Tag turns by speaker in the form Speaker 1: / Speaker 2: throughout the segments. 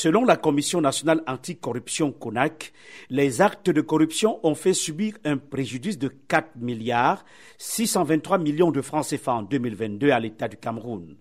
Speaker 1: Selon la Commission nationale anticorruption CONAC, les actes de corruption ont fait subir un préjudice de 4 milliards 623 millions de francs CFA en 2022 à l'État du Cameroun.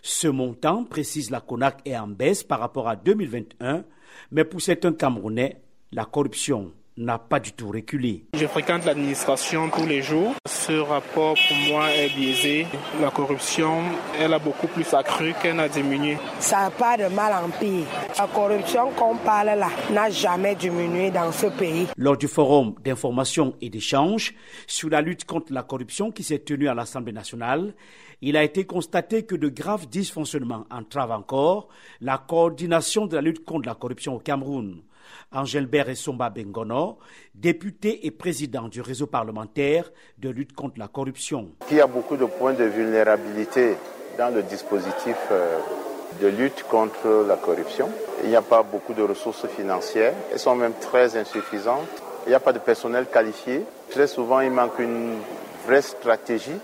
Speaker 1: Ce montant, précise la CONAC, est en baisse par rapport à 2021, mais pour certains Camerounais, la corruption n'a pas du tout reculé.
Speaker 2: Je fréquente l'administration tous les jours. Ce rapport pour moi est biaisé. La corruption, elle a beaucoup plus accru qu'elle n'a diminué.
Speaker 3: Ça n'a pas de mal en pire. La corruption qu'on parle là n'a jamais diminué dans ce pays.
Speaker 1: Lors du forum d'information et d'échange sur la lutte contre la corruption qui s'est tenu à l'Assemblée nationale, il a été constaté que de graves dysfonctionnements entravent encore la coordination de la lutte contre la corruption au Cameroun. Angelbert Essomba Bengono, député et président du réseau parlementaire de lutte contre la corruption.
Speaker 4: Il y a beaucoup de points de vulnérabilité dans le dispositif euh, de lutte contre la corruption. Il n'y a pas beaucoup de ressources financières. Elles sont même très insuffisantes. Il n'y a pas de personnel qualifié. Très souvent, il manque une vraie stratégie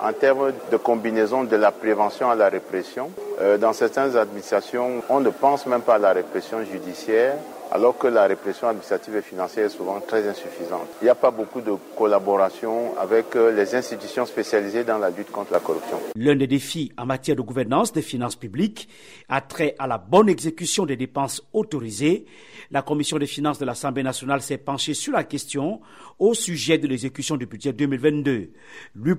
Speaker 4: en termes de combinaison de la prévention à la répression. Euh, dans certaines administrations, on ne pense même pas à la répression judiciaire alors que la répression administrative et financière est souvent très insuffisante. Il n'y a pas beaucoup de collaboration avec euh, les institutions spécialisées dans la lutte contre la corruption.
Speaker 1: L'un des défis en matière de gouvernance des finances publiques a trait à la bonne exécution des dépenses autorisées. La commission des finances de l'Assemblée nationale s'est penchée sur la question au sujet de l'exécution du budget 2022.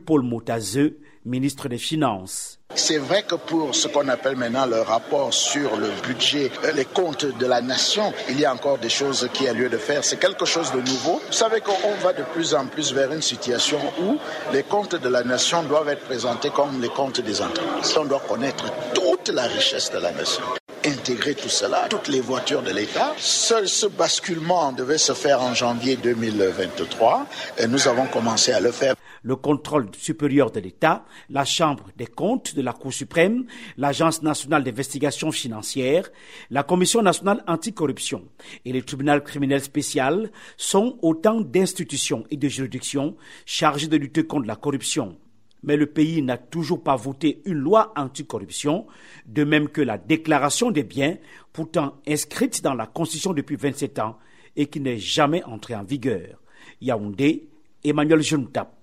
Speaker 1: Paul Motazeux, ministre des Finances.
Speaker 5: C'est vrai que pour ce qu'on appelle maintenant le rapport sur le budget, euh, les comptes de la nation, il y a encore des choses qui a lieu de faire. C'est quelque chose de nouveau. Vous savez qu'on va de plus en plus vers une situation où les comptes de la nation doivent être présentés comme les comptes des entreprises. On doit connaître toute la richesse de la nation intégrer tout cela, toutes les voitures de l'État. Seul ce basculement devait se faire en janvier 2023 et nous avons commencé à le faire
Speaker 1: le contrôle supérieur de l'État, la Chambre des comptes de la Cour suprême, l'Agence nationale d'investigation financière, la Commission nationale anticorruption et le tribunal criminel spécial sont autant d'institutions et de juridictions chargées de lutter contre la corruption. Mais le pays n'a toujours pas voté une loi anticorruption, de même que la déclaration des biens, pourtant inscrite dans la Constitution depuis 27 ans et qui n'est jamais entrée en vigueur. Yaoundé, Emmanuel Juntap.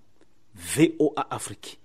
Speaker 1: VOA Afrique.